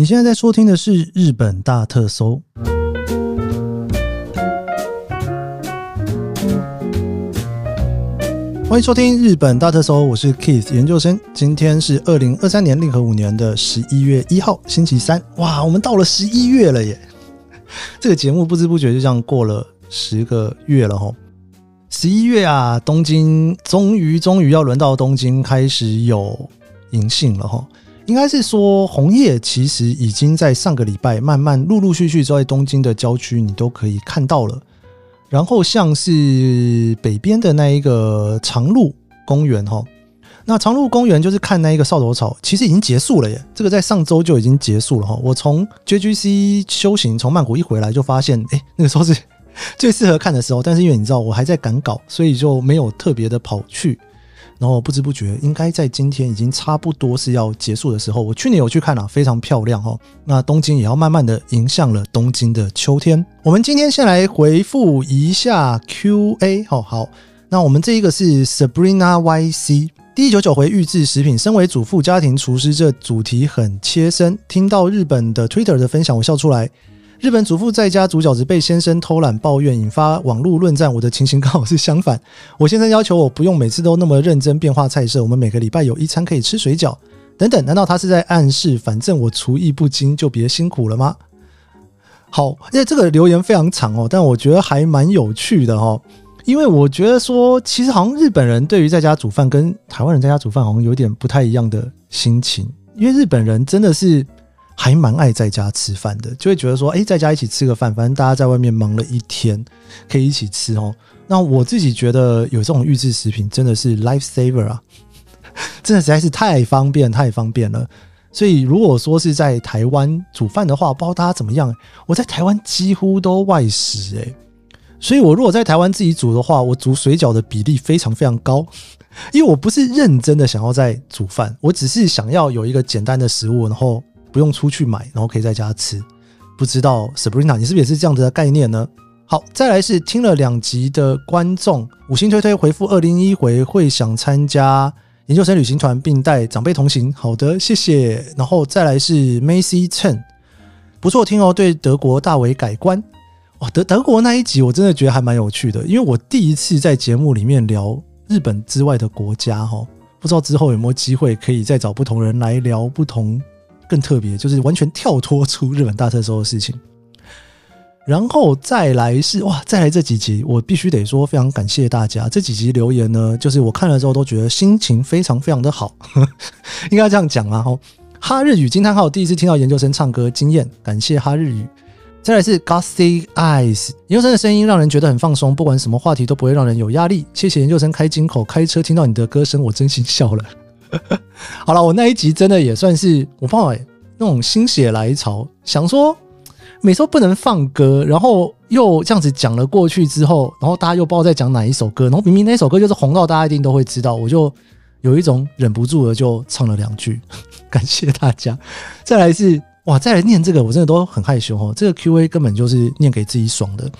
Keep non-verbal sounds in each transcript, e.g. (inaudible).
你现在在收听的是《日本大特搜》，欢迎收听《日本大特搜》，我是 Keith 研究生。今天是二零二三年令和五年的十一月一号，星期三。哇，我们到了十一月了耶！(laughs) 这个节目不知不觉就这样过了十个月了哈。十一月啊，东京终于终于要轮到东京开始有银杏了哈。应该是说红叶其实已经在上个礼拜慢慢陆陆续续在东京的郊区你都可以看到了。然后像是北边的那一个长鹿公园哈，那长鹿公园就是看那一个扫帚草，其实已经结束了耶。这个在上周就已经结束了哈。我从 JGC 修行从曼谷一回来就发现，哎，那个时候是 (laughs) 最适合看的时候，但是因为你知道我还在赶稿，所以就没有特别的跑去。然后不知不觉，应该在今天已经差不多是要结束的时候。我去年有去看了，非常漂亮哦。那东京也要慢慢的迎向了东京的秋天。我们今天先来回复一下 Q&A 哦。好，那我们这一个是 Sabrina YC 第一九九回预制食品，身为主妇家庭厨师，这主题很切身。听到日本的 Twitter 的分享，我笑出来。日本主妇在家煮饺子被先生偷懒抱怨，引发网络论战。我的情形刚好是相反，我先生要求我不用每次都那么认真变化菜色，我们每个礼拜有一餐可以吃水饺等等。难道他是在暗示，反正我厨艺不精，就别辛苦了吗？好，因为这个留言非常长哦，但我觉得还蛮有趣的哈。因为我觉得说，其实好像日本人对于在家煮饭跟台湾人在家煮饭好像有点不太一样的心情，因为日本人真的是。还蛮爱在家吃饭的，就会觉得说，哎，在家一起吃个饭，反正大家在外面忙了一天，可以一起吃哦。那我自己觉得有这种预制食品真的是 life saver 啊，(laughs) 真的实在是太方便，太方便了。所以如果说是在台湾煮饭的话，不知道大家怎么样？我在台湾几乎都外食诶。所以我如果在台湾自己煮的话，我煮水饺的比例非常非常高，因为我不是认真的想要在煮饭，我只是想要有一个简单的食物，然后。不用出去买，然后可以在家吃。不知道 Sabrina，你是不是也是这样子的概念呢？好，再来是听了两集的观众五星推推回复二零一回会想参加研究生旅行团，并带长辈同行。好的，谢谢。然后再来是 Macy Chen，不错听哦，对德国大为改观。哇，德德国那一集我真的觉得还蛮有趣的，因为我第一次在节目里面聊日本之外的国家哈，不知道之后有没有机会可以再找不同人来聊不同。更特别就是完全跳脱出日本大特搜的事情，然后再来是哇，再来这几集，我必须得说非常感谢大家这几集留言呢，就是我看了之后都觉得心情非常非常的好，(laughs) 应该这样讲啊。哈日语惊叹号，第一次听到研究生唱歌，惊艳，感谢哈日语。再来是 Gossy Eyes，研究生的声音让人觉得很放松，不管什么话题都不会让人有压力。谢谢研究生开金口，开车听到你的歌声，我真心笑了。好了，我那一集真的也算是我不知道那种心血来潮，想说每次不能放歌，然后又这样子讲了过去之后，然后大家又不知道在讲哪一首歌，然后明明那首歌就是红到大家一定都会知道，我就有一种忍不住的就唱了两句，感谢大家。再来是哇，再来念这个我真的都很害羞哦，这个 Q A 根本就是念给自己爽的。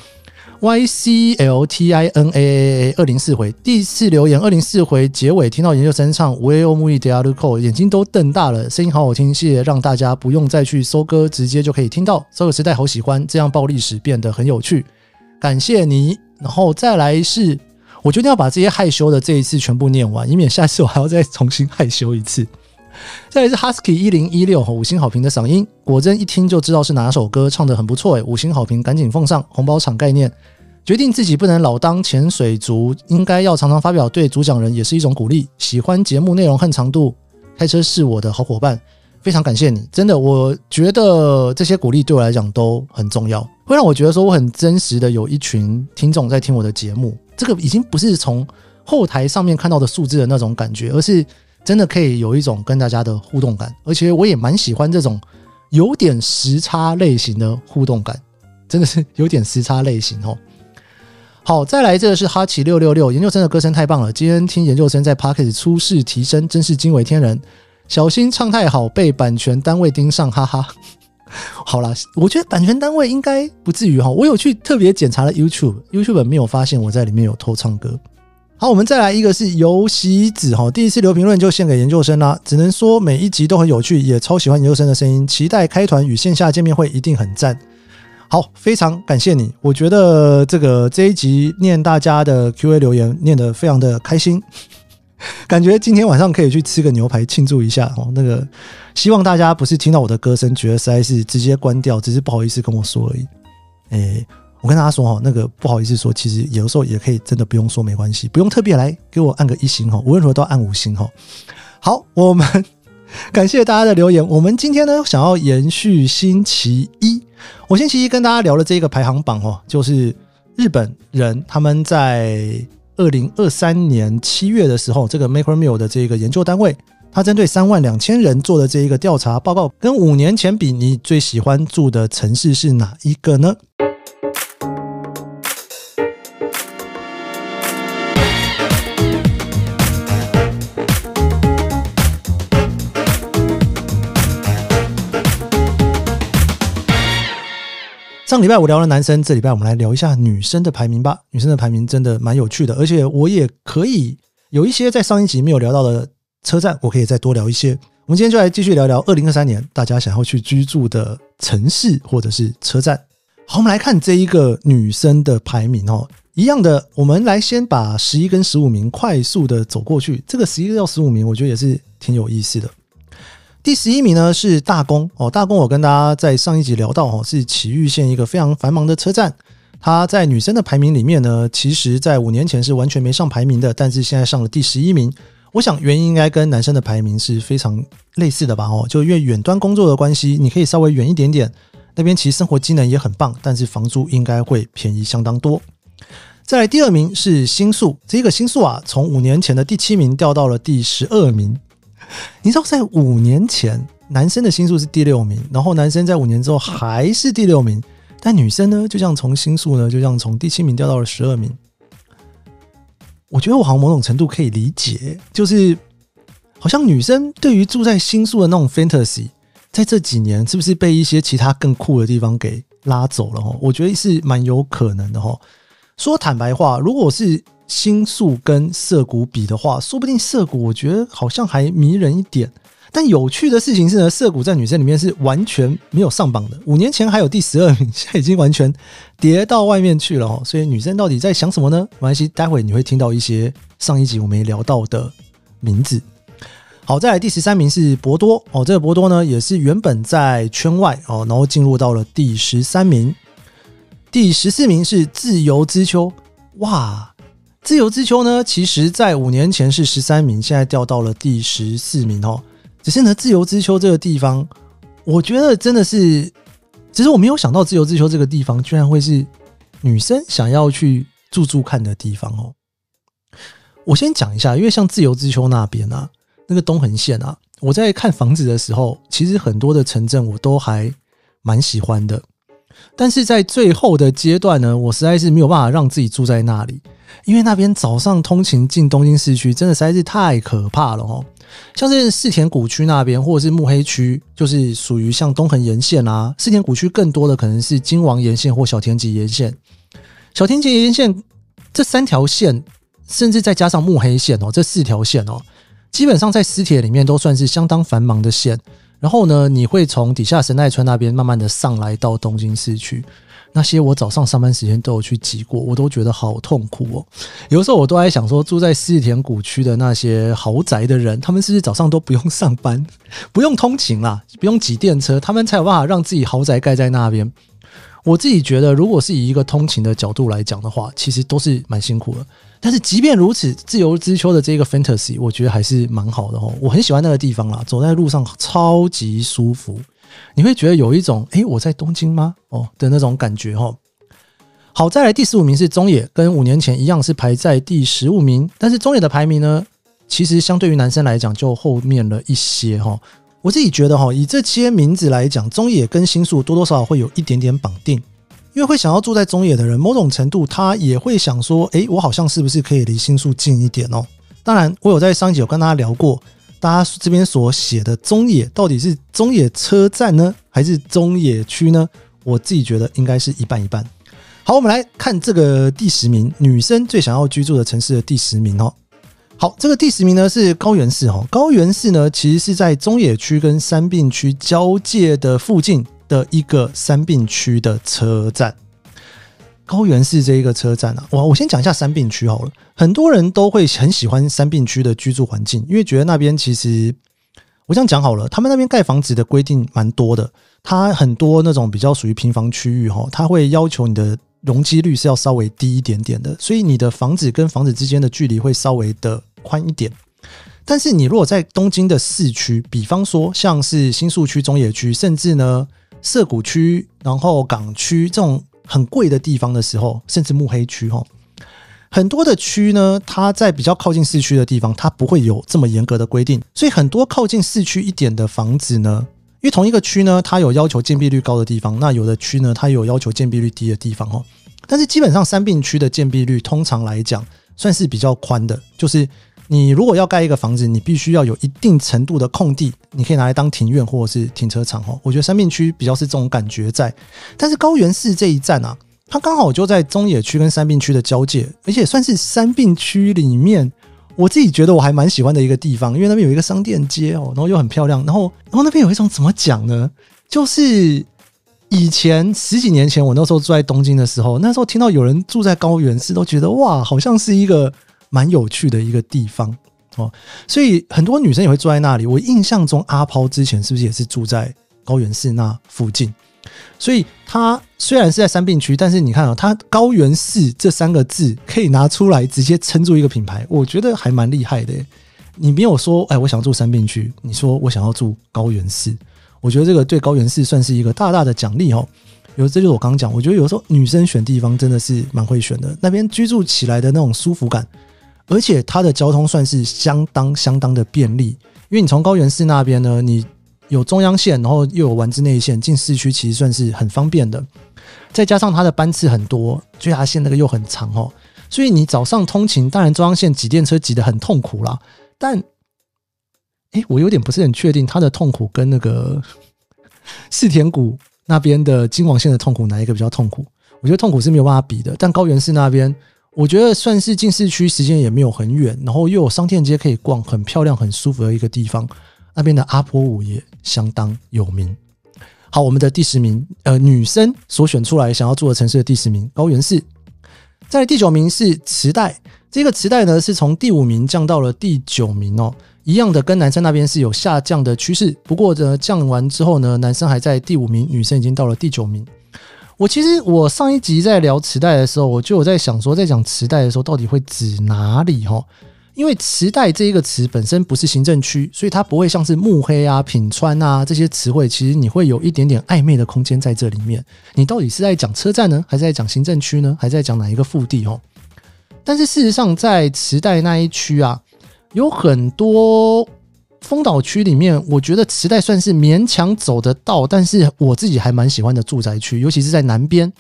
Y C L T I N A A A 二零四回第四留言，二零四回结尾听到研究生唱《We o m u i d a l 眼睛都瞪大了，声音好好听，谢谢让大家不用再去搜歌，直接就可以听到。这个时代好喜欢，这样报历史变得很有趣，感谢你。然后再来是，我决定要把这些害羞的这一次全部念完，以免下次我还要再重新害羞一次。再来是 Husky 一零一六五星好评的嗓音，果真一听就知道是哪首歌，唱的很不错诶，五星好评赶紧奉上红包场概念。决定自己不能老当潜水族，应该要常常发表，对主讲人也是一种鼓励。喜欢节目内容和长度，开车是我的好伙伴，非常感谢你，真的，我觉得这些鼓励对我来讲都很重要，会让我觉得说我很真实的有一群听众在听我的节目。这个已经不是从后台上面看到的数字的那种感觉，而是真的可以有一种跟大家的互动感，而且我也蛮喜欢这种有点时差类型的互动感，真的是有点时差类型哦。好，再来这个是哈奇六六六研究生的歌声太棒了，今天听研究生在 p o c k e t 出世提升，真是惊为天人。小心唱太好被版权单位盯上，哈哈。好了，我觉得版权单位应该不至于哈，我有去特别检查了 YouTube，YouTube 没有发现我在里面有偷唱歌。好，我们再来一个是游戏子哈，第一次留评论就献给研究生啦，只能说每一集都很有趣，也超喜欢研究生的声音，期待开团与线下见面会一定很赞。好，非常感谢你，我觉得这个这一集念大家的 Q A 留言念得非常的开心，(laughs) 感觉今天晚上可以去吃个牛排庆祝一下哦。那个希望大家不是听到我的歌声觉得实在是直接关掉，只是不好意思跟我说而已。诶。我跟大家说哈，那个不好意思说，其实有时候也可以真的不用说没关系，不用特别来给我按个一星哈，无论如何都按五星哈。好，我们感谢大家的留言。我们今天呢想要延续星期一，我星期一跟大家聊了这个排行榜哦，就是日本人他们在二零二三年七月的时候，这个 Macromeal 的这个研究单位，他针对三万两千人做的这一个调查报告，跟五年前比，你最喜欢住的城市是哪一个呢？上礼拜我聊了男生，这礼拜我们来聊一下女生的排名吧。女生的排名真的蛮有趣的，而且我也可以有一些在上一集没有聊到的车站，我可以再多聊一些。我们今天就来继续聊聊二零二三年大家想要去居住的城市或者是车站。好，我们来看这一个女生的排名哦，一样的，我们来先把十一跟十五名快速的走过去。这个十一到十五名，我觉得也是挺有意思的。第十一名呢是大宫哦，大宫我跟大家在上一集聊到哦，是埼玉县一个非常繁忙的车站。它在女生的排名里面呢，其实在五年前是完全没上排名的，但是现在上了第十一名。我想原因应该跟男生的排名是非常类似的吧？哦，就因为远端工作的关系，你可以稍微远一点点，那边其实生活机能也很棒，但是房租应该会便宜相当多。再来第二名是新宿，这个新宿啊，从五年前的第七名掉到了第十二名。(laughs) 你知道，在五年前，男生的星数是第六名，然后男生在五年之后还是第六名，但女生呢，就像从星数呢，就像从第七名掉到了十二名。我觉得我好像某种程度可以理解，就是好像女生对于住在星宿的那种 fantasy，在这几年是不是被一些其他更酷的地方给拉走了？哈，我觉得是蛮有可能的。哈，说坦白话，如果是。星宿跟涩谷比的话，说不定涩谷我觉得好像还迷人一点。但有趣的事情是呢，涩谷在女生里面是完全没有上榜的。五年前还有第十二名，现在已经完全跌到外面去了哦。所以女生到底在想什么呢？没关系，待会你会听到一些上一集我没聊到的名字。好，再来第十三名是博多哦，这个博多呢也是原本在圈外哦，然后进入到了第十三名。第十四名是自由之秋，哇！自由之丘呢，其实在五年前是十三名，现在掉到了第十四名哦。只是呢，自由之丘这个地方，我觉得真的是，其实我没有想到自由之丘这个地方居然会是女生想要去住住看的地方哦。我先讲一下，因为像自由之丘那边啊，那个东横线啊，我在看房子的时候，其实很多的城镇我都还蛮喜欢的。但是在最后的阶段呢，我实在是没有办法让自己住在那里，因为那边早上通勤进东京市区真的实在是太可怕了哦。像是四田谷区那边，或者是目黑区，就是属于像东横沿线啊。四田谷区更多的可能是金王沿线或小田急沿线。小田急沿线这三条线，甚至再加上目黑线哦，这四条线哦，基本上在私铁里面都算是相当繁忙的线。然后呢，你会从底下神奈川那边慢慢的上来到东京市区，那些我早上上班时间都有去挤过，我都觉得好痛苦哦。有的时候我都在想说，住在四田谷区的那些豪宅的人，他们是不是早上都不用上班，不用通勤啦，不用挤电车，他们才有办法让自己豪宅盖在那边。我自己觉得，如果是以一个通勤的角度来讲的话，其实都是蛮辛苦的。但是即便如此，自由之秋的这个 fantasy，我觉得还是蛮好的哦。我很喜欢那个地方啦，走在路上超级舒服，你会觉得有一种诶，我在东京吗？哦的那种感觉哈。好，再来第十五名是中野，跟五年前一样是排在第十五名。但是中野的排名呢，其实相对于男生来讲就后面了一些哈。我自己觉得哈，以这些名字来讲，中野跟新宿多多少少会有一点点绑定。因为会想要住在中野的人，某种程度他也会想说：“诶，我好像是不是可以离新宿近一点哦？”当然，我有在上一集有跟大家聊过，大家这边所写的中野到底是中野车站呢，还是中野区呢？我自己觉得应该是一半一半。好，我们来看这个第十名，女生最想要居住的城市的第十名哦。好，这个第十名呢是高原市哦。高原市呢其实是在中野区跟三病区交界的附近的一个三病区的车站。高原市这一个车站啊，哇，我先讲一下三病区好了。很多人都会很喜欢三病区的居住环境，因为觉得那边其实我这样讲好了，他们那边盖房子的规定蛮多的。它很多那种比较属于平房区域哈，它会要求你的容积率是要稍微低一点点的，所以你的房子跟房子之间的距离会稍微的宽一点。但是你如果在东京的市区，比方说像是新宿区、中野区，甚至呢涩谷区，然后港区这种很贵的地方的时候，甚至目黑区哈，很多的区呢，它在比较靠近市区的地方，它不会有这么严格的规定，所以很多靠近市区一点的房子呢。因为同一个区呢，它有要求建蔽率高的地方，那有的区呢，它有要求建蔽率低的地方哦。但是基本上三病区的建蔽率通常来讲算是比较宽的，就是你如果要盖一个房子，你必须要有一定程度的空地，你可以拿来当庭院或者是停车场哦。我觉得三病区比较是这种感觉在，但是高原市这一站啊，它刚好就在中野区跟三病区的交界，而且算是三病区里面。我自己觉得我还蛮喜欢的一个地方，因为那边有一个商店街哦，然后又很漂亮，然后然后那边有一种怎么讲呢？就是以前十几年前我那时候住在东京的时候，那时候听到有人住在高原市，都觉得哇，好像是一个蛮有趣的一个地方哦。所以很多女生也会住在那里。我印象中阿抛之前是不是也是住在高原市那附近？所以它虽然是在三病区，但是你看啊，它高原市这三个字可以拿出来直接撑住一个品牌，我觉得还蛮厉害的。你没有说，哎，我想要住三病区，你说我想要住高原市，我觉得这个对高原市算是一个大大的奖励哦。有这就是我刚讲，我觉得有时候女生选地方真的是蛮会选的，那边居住起来的那种舒服感，而且它的交通算是相当相当的便利，因为你从高原市那边呢，你。有中央线，然后又有丸之内线，进市区其实算是很方便的。再加上它的班次很多，JR 线那个又很长哦，所以你早上通勤，当然中央线挤电车挤得很痛苦啦。但，哎，我有点不是很确定，它的痛苦跟那个 (laughs) 四田谷那边的金王线的痛苦哪一个比较痛苦？我觉得痛苦是没有办法比的。但高原市那边，我觉得算是进市区时间也没有很远，然后又有商店街可以逛，很漂亮、很舒服的一个地方。那边的阿婆舞也相当有名。好，我们的第十名，呃，女生所选出来想要住的城市的第十名，高原市。在第九名是池袋，这个池袋呢是从第五名降到了第九名哦，一样的跟男生那边是有下降的趋势。不过呢，降完之后呢，男生还在第五名，女生已经到了第九名。我其实我上一集在聊池袋的时候，我就有在想说，在讲池袋的时候，到底会指哪里？哈。因为池袋这一个词本身不是行政区，所以它不会像是目黑啊、品川啊这些词汇，其实你会有一点点暧昧的空间在这里面。你到底是在讲车站呢，还是在讲行政区呢，还是在讲哪一个腹地哦？但是事实上，在池袋那一区啊，有很多丰岛区里面，我觉得池袋算是勉强走得到，但是我自己还蛮喜欢的住宅区，尤其是在南边，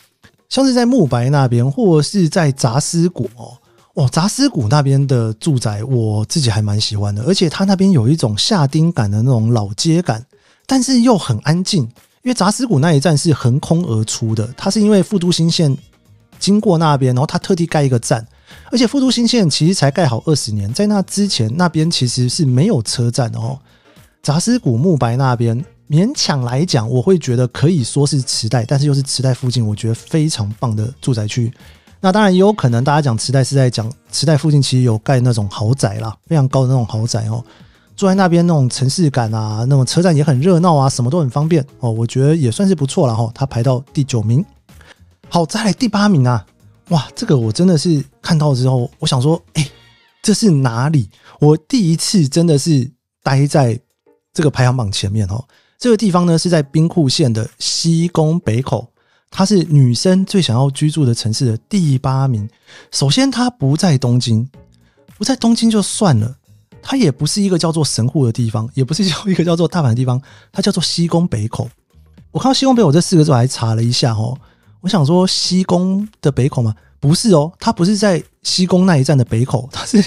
像是在木白那边，或是在杂司谷哦。哦，杂司谷那边的住宅，我自己还蛮喜欢的，而且它那边有一种下町感的那种老街感，但是又很安静。因为杂司谷那一站是横空而出的，它是因为富都新线经过那边，然后它特地盖一个站，而且富都新线其实才盖好二十年，在那之前那边其实是没有车站的哦。杂司谷木白那边勉强来讲，我会觉得可以说是池袋，但是又是池袋附近，我觉得非常棒的住宅区。那当然也有可能，大家讲池袋是在讲池袋附近，其实有盖那种豪宅啦，非常高的那种豪宅哦。住在那边那种城市感啊，那种车站也很热闹啊，什么都很方便哦。我觉得也算是不错了哈。它排到第九名。好，再来第八名啊！哇，这个我真的是看到之后，我想说，哎，这是哪里？我第一次真的是待在这个排行榜前面哦。这个地方呢是在兵库县的西宫北口。它是女生最想要居住的城市的第八名。首先，它不在东京，不在东京就算了，它也不是一个叫做神户的地方，也不是叫一个叫做大阪的地方，它叫做西宫北口。我看到西宫北口这四个字，我还查了一下哦。我想说西宫的北口吗？不是哦，它不是在西宫那一站的北口，它是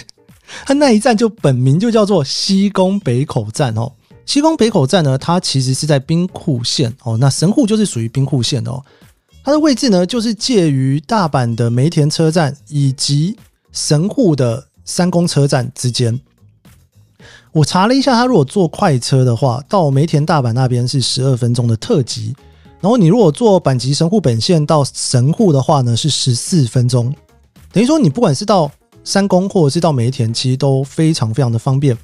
它那一站就本名就叫做西宫北口站哦。西宫北口站呢，它其实是在兵库县哦。那神户就是属于兵库县哦。它的位置呢，就是介于大阪的梅田车站以及神户的三宫车站之间。我查了一下，它如果坐快车的话，到梅田大阪那边是十二分钟的特急。然后你如果坐阪急神户本线到神户的话呢，是十四分钟。等于说你不管是到三宫或者是到梅田，其实都非常非常的方便。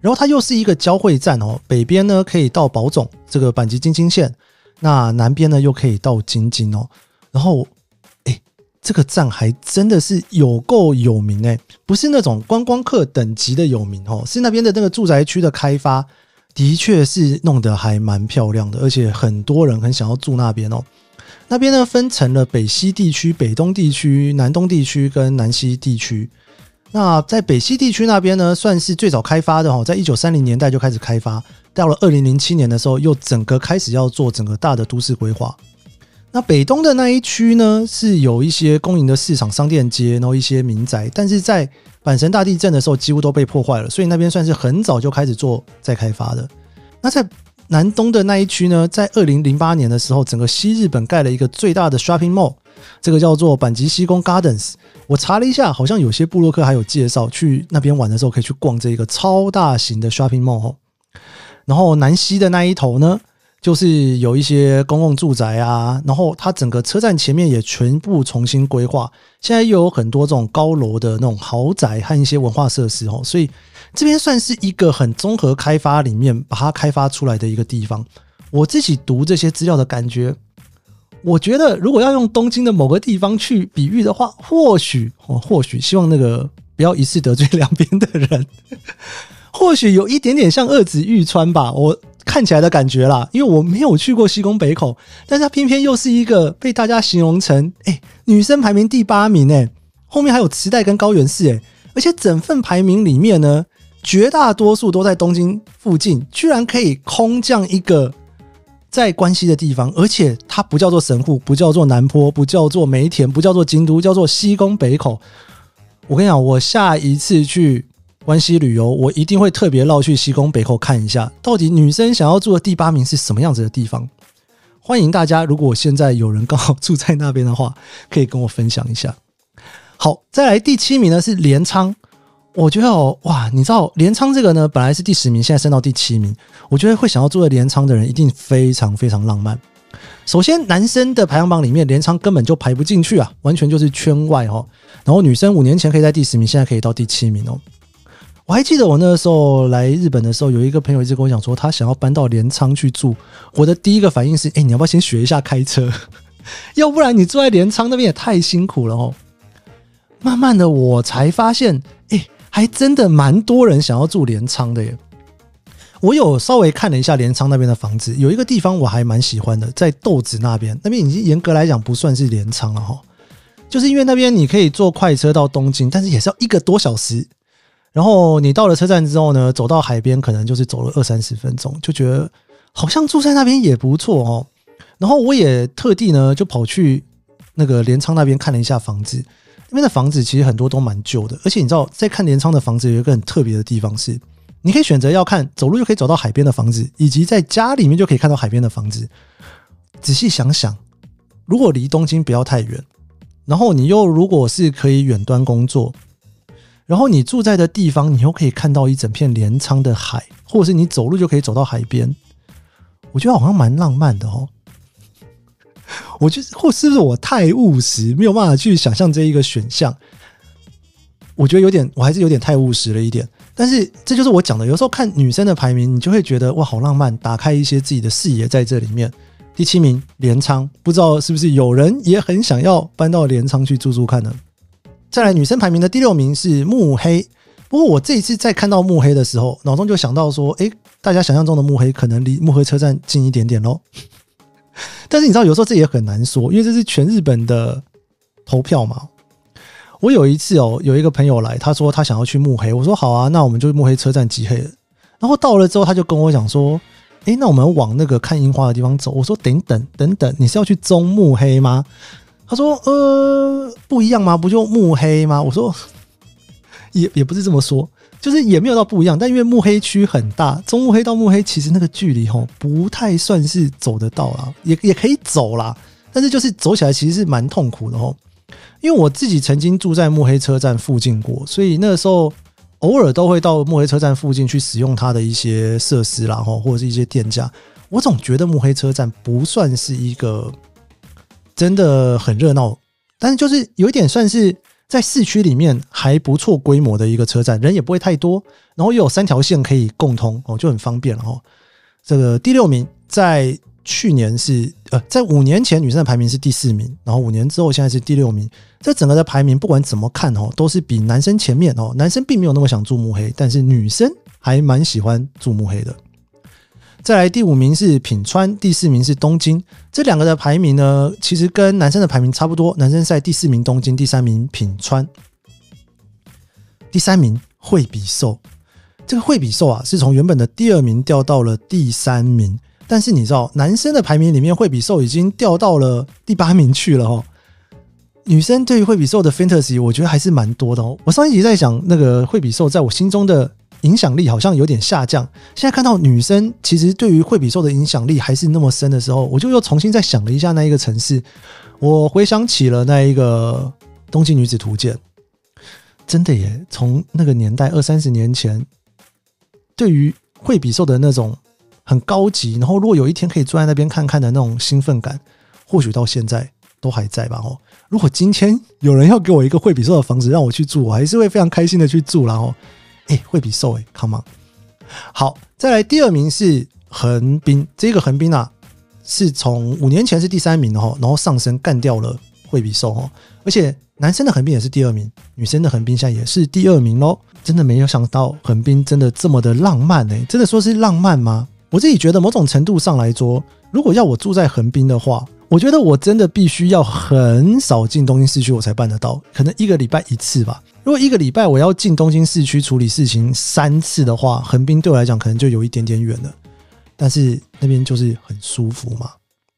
然后它又是一个交汇站哦，北边呢可以到宝冢这个阪急京津线，那南边呢又可以到京津哦。然后，哎，这个站还真的是有够有名哎，不是那种观光客等级的有名哦，是那边的那个住宅区的开发，的确是弄得还蛮漂亮的，而且很多人很想要住那边哦。那边呢分成了北西地区、北东地区、南东地区跟南西地区。那在北西地区那边呢，算是最早开发的哦，在一九三零年代就开始开发，到了二零零七年的时候，又整个开始要做整个大的都市规划。那北东的那一区呢，是有一些公营的市场、商店街，然后一些民宅，但是在阪神大地震的时候，几乎都被破坏了，所以那边算是很早就开始做再开发的。那在南东的那一区呢，在二零零八年的时候，整个西日本盖了一个最大的 shopping mall，这个叫做阪急西宫 Gardens。我查了一下，好像有些布洛克还有介绍，去那边玩的时候可以去逛这一个超大型的 shopping mall。然后南西的那一头呢，就是有一些公共住宅啊，然后它整个车站前面也全部重新规划，现在又有很多这种高楼的那种豪宅和一些文化设施哦，所以这边算是一个很综合开发里面把它开发出来的一个地方。我自己读这些资料的感觉。我觉得，如果要用东京的某个地方去比喻的话，或许哦，或许希望那个不要一次得罪两边的人，(laughs) 或许有一点点像二子玉川吧，我看起来的感觉啦，因为我没有去过西宫北口，但是它偏偏又是一个被大家形容成，哎，女生排名第八名，哎，后面还有池袋跟高原市，哎，而且整份排名里面呢，绝大多数都在东京附近，居然可以空降一个。在关西的地方，而且它不叫做神户，不叫做南坡，不叫做梅田，不叫做京都，叫做西宫北口。我跟你讲，我下一次去关西旅游，我一定会特别绕去西宫北口看一下，到底女生想要住的第八名是什么样子的地方。欢迎大家，如果现在有人刚好住在那边的话，可以跟我分享一下。好，再来第七名呢是镰仓。我觉得哦，哇，你知道镰仓这个呢，本来是第十名，现在升到第七名。我觉得会想要住在镰仓的人，一定非常非常浪漫。首先，男生的排行榜里面，镰仓根本就排不进去啊，完全就是圈外哦。然后，女生五年前可以在第十名，现在可以到第七名哦。我还记得我那个时候来日本的时候，有一个朋友一直跟我讲说，他想要搬到镰仓去住。我的第一个反应是，哎，你要不要先学一下开车？(laughs) 要不然你住在镰仓那边也太辛苦了哦。慢慢的，我才发现，哎。还真的蛮多人想要住镰仓的耶！我有稍微看了一下镰仓那边的房子，有一个地方我还蛮喜欢的，在豆子那边。那边已经严格来讲不算是镰仓了哈，就是因为那边你可以坐快车到东京，但是也是要一个多小时。然后你到了车站之后呢，走到海边可能就是走了二三十分钟，就觉得好像住在那边也不错哦。然后我也特地呢就跑去那个镰仓那边看了一下房子。那边的房子其实很多都蛮旧的，而且你知道，在看镰仓的房子有一个很特别的地方是，你可以选择要看走路就可以走到海边的房子，以及在家里面就可以看到海边的房子。仔细想想，如果离东京不要太远，然后你又如果是可以远端工作，然后你住在的地方，你又可以看到一整片镰仓的海，或者是你走路就可以走到海边，我觉得好像蛮浪漫的哦。我觉得，或是不是我太务实，没有办法去想象这一个选项？我觉得有点，我还是有点太务实了一点。但是这就是我讲的，有时候看女生的排名，你就会觉得哇，好浪漫，打开一些自己的视野在这里面。第七名，镰仓，不知道是不是有人也很想要搬到镰仓去住住看呢？再来，女生排名的第六名是木黑。不过我这一次在看到木黑的时候，脑中就想到说，诶，大家想象中的木黑可能离木黑车站近一点点喽。(laughs) 但是你知道，有时候这也很难说，因为这是全日本的投票嘛。我有一次哦，有一个朋友来，他说他想要去木黑，我说好啊，那我们就木黑车站集合。然后到了之后，他就跟我讲说：“诶，那我们往那个看樱花的地方走。”我说：“等等等等，你是要去中木黑吗？”他说：“呃，不一样吗？不就木黑吗？”我说：“ (laughs) 也也不是这么说。”就是也没有到不一样，但因为目黑区很大，中目黑到目黑其实那个距离吼不太算是走得到啦，也也可以走啦，但是就是走起来其实是蛮痛苦的哦。因为我自己曾经住在墨黑车站附近过，所以那个时候偶尔都会到墨黑车站附近去使用它的一些设施啦，吼，或者是一些店家。我总觉得墨黑车站不算是一个真的很热闹，但是就是有一点算是在市区里面还不错规模的一个车站，人也不会太多，然后又有三条线可以共通哦，就很方便了哦。这个第六名在。去年是呃，在五年前女生的排名是第四名，然后五年之后现在是第六名。这整个的排名不管怎么看哦，都是比男生前面哦。男生并没有那么想住慕黑，但是女生还蛮喜欢住慕黑的。再来第五名是品川，第四名是东京。这两个的排名呢，其实跟男生的排名差不多。男生在第四名东京，第三名品川，第三名惠比寿。这个惠比寿啊，是从原本的第二名掉到了第三名。但是你知道，男生的排名里面，惠比寿已经掉到了第八名去了哈。女生对于惠比寿的 fantasy，我觉得还是蛮多的哦。我上一集在想，那个惠比寿在我心中的影响力好像有点下降。现在看到女生其实对于惠比寿的影响力还是那么深的时候，我就又重新再想了一下那一个城市。我回想起了那一个东京女子图鉴，真的耶！从那个年代二三十年前，对于惠比寿的那种。很高级，然后如果有一天可以坐在那边看看的那种兴奋感，或许到现在都还在吧。哦，如果今天有人要给我一个惠比寿的房子让我去住，我还是会非常开心的去住。然后，哎，惠比寿，哎，come on。好，再来第二名是横滨，这个横滨啊，是从五年前是第三名的哈，然后上升干掉了惠比寿哦，而且男生的横滨也是第二名，女生的横滨现在也是第二名喽。真的没有想到横滨真的这么的浪漫哎，真的说是浪漫吗？我自己觉得，某种程度上来说，如果要我住在横滨的话，我觉得我真的必须要很少进东京市区，我才办得到。可能一个礼拜一次吧。如果一个礼拜我要进东京市区处理事情三次的话，横滨对我来讲可能就有一点点远了。但是那边就是很舒服嘛，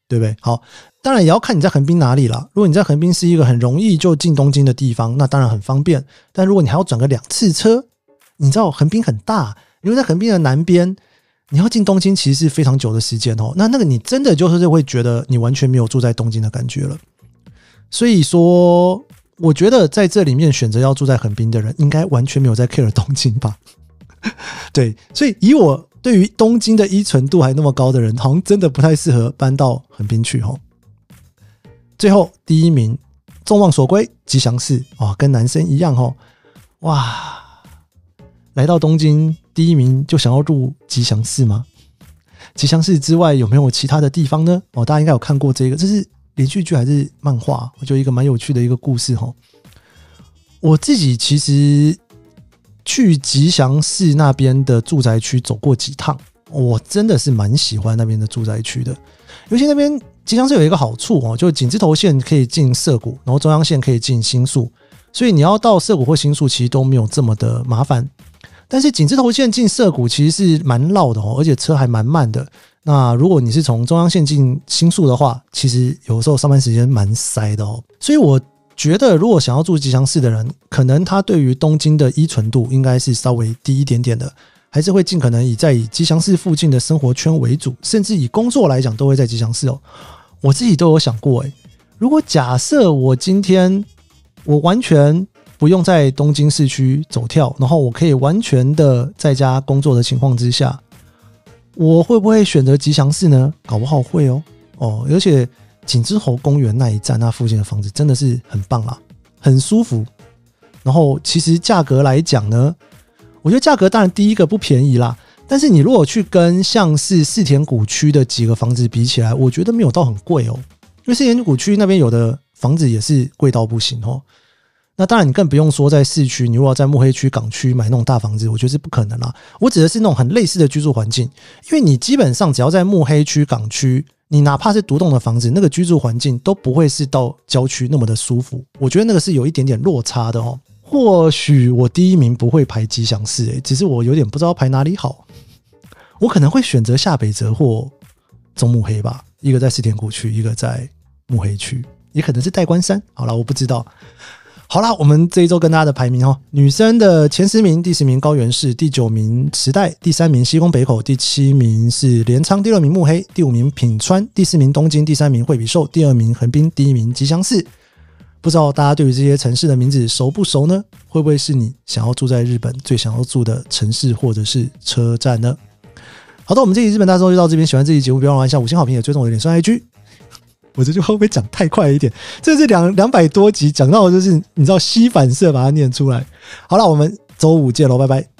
对不对？好，当然也要看你在横滨哪里了。如果你在横滨是一个很容易就进东京的地方，那当然很方便。但如果你还要转个两次车，你知道横滨很大，因为在横滨的南边。你要进东京其实是非常久的时间哦，那那个你真的就是会觉得你完全没有住在东京的感觉了。所以说，我觉得在这里面选择要住在横滨的人，应该完全没有在 care 东京吧？(laughs) 对，所以以我对于东京的依存度还那么高的人，好像真的不太适合搬到横滨去哦。最后第一名，众望所归，吉祥寺啊，跟男生一样哦，哇，来到东京。第一名就想要入吉祥寺吗？吉祥寺之外有没有其他的地方呢？哦，大家应该有看过这个，这是连续剧还是漫画？我觉得一个蛮有趣的一个故事哈。我自己其实去吉祥寺那边的住宅区走过几趟，我真的是蛮喜欢那边的住宅区的。尤其那边吉祥寺有一个好处哦，就井字头线可以进涩谷，然后中央线可以进新宿，所以你要到涩谷或新宿其实都没有这么的麻烦。但是井字头线进涩谷其实是蛮绕的哦，而且车还蛮慢的。那如果你是从中央线进新宿的话，其实有时候上班时间蛮塞的哦。所以我觉得，如果想要住吉祥寺的人，可能他对于东京的依存度应该是稍微低一点点的，还是会尽可能以在以吉祥寺附近的生活圈为主，甚至以工作来讲都会在吉祥寺哦。我自己都有想过，诶，如果假设我今天我完全。不用在东京市区走跳，然后我可以完全的在家工作的情况之下，我会不会选择吉祥寺呢？搞不好会哦哦，而且景之侯公园那一站那附近的房子真的是很棒啦，很舒服。然后其实价格来讲呢，我觉得价格当然第一个不便宜啦，但是你如果去跟像是四田谷区的几个房子比起来，我觉得没有到很贵哦，因为四田谷区那边有的房子也是贵到不行哦。那当然，你更不用说在市区，你如果要在墨黑区、港区买那种大房子，我觉得是不可能啦。我指的是那种很类似的居住环境，因为你基本上只要在墨黑区、港区，你哪怕是独栋的房子，那个居住环境都不会是到郊区那么的舒服。我觉得那个是有一点点落差的哦。或许我第一名不会排吉祥寺，诶，只是我有点不知道排哪里好。我可能会选择下北泽或中目黑吧，一个在四田谷区，一个在目黑区，也可能是代官山。好了，我不知道。好啦，我们这一周跟大家的排名哦，女生的前十名，第十名高原市，第九名池袋，第三名西宫北口，第七名是镰仓，第六名目黑，第五名品川，第四名东京，第三名惠比寿，第二名横滨，第一名吉祥寺。不知道大家对于这些城市的名字熟不熟呢？会不会是你想要住在日本最想要住的城市或者是车站呢？好的，我们这期日本大周就到这边。喜欢这期节目，别忘了按下五星好评，也追踪我的脸上 IG。我这句话会不会讲太快一点？这是两两百多集讲到，就是你知道吸反射把它念出来。好了，我们周五见喽，拜拜。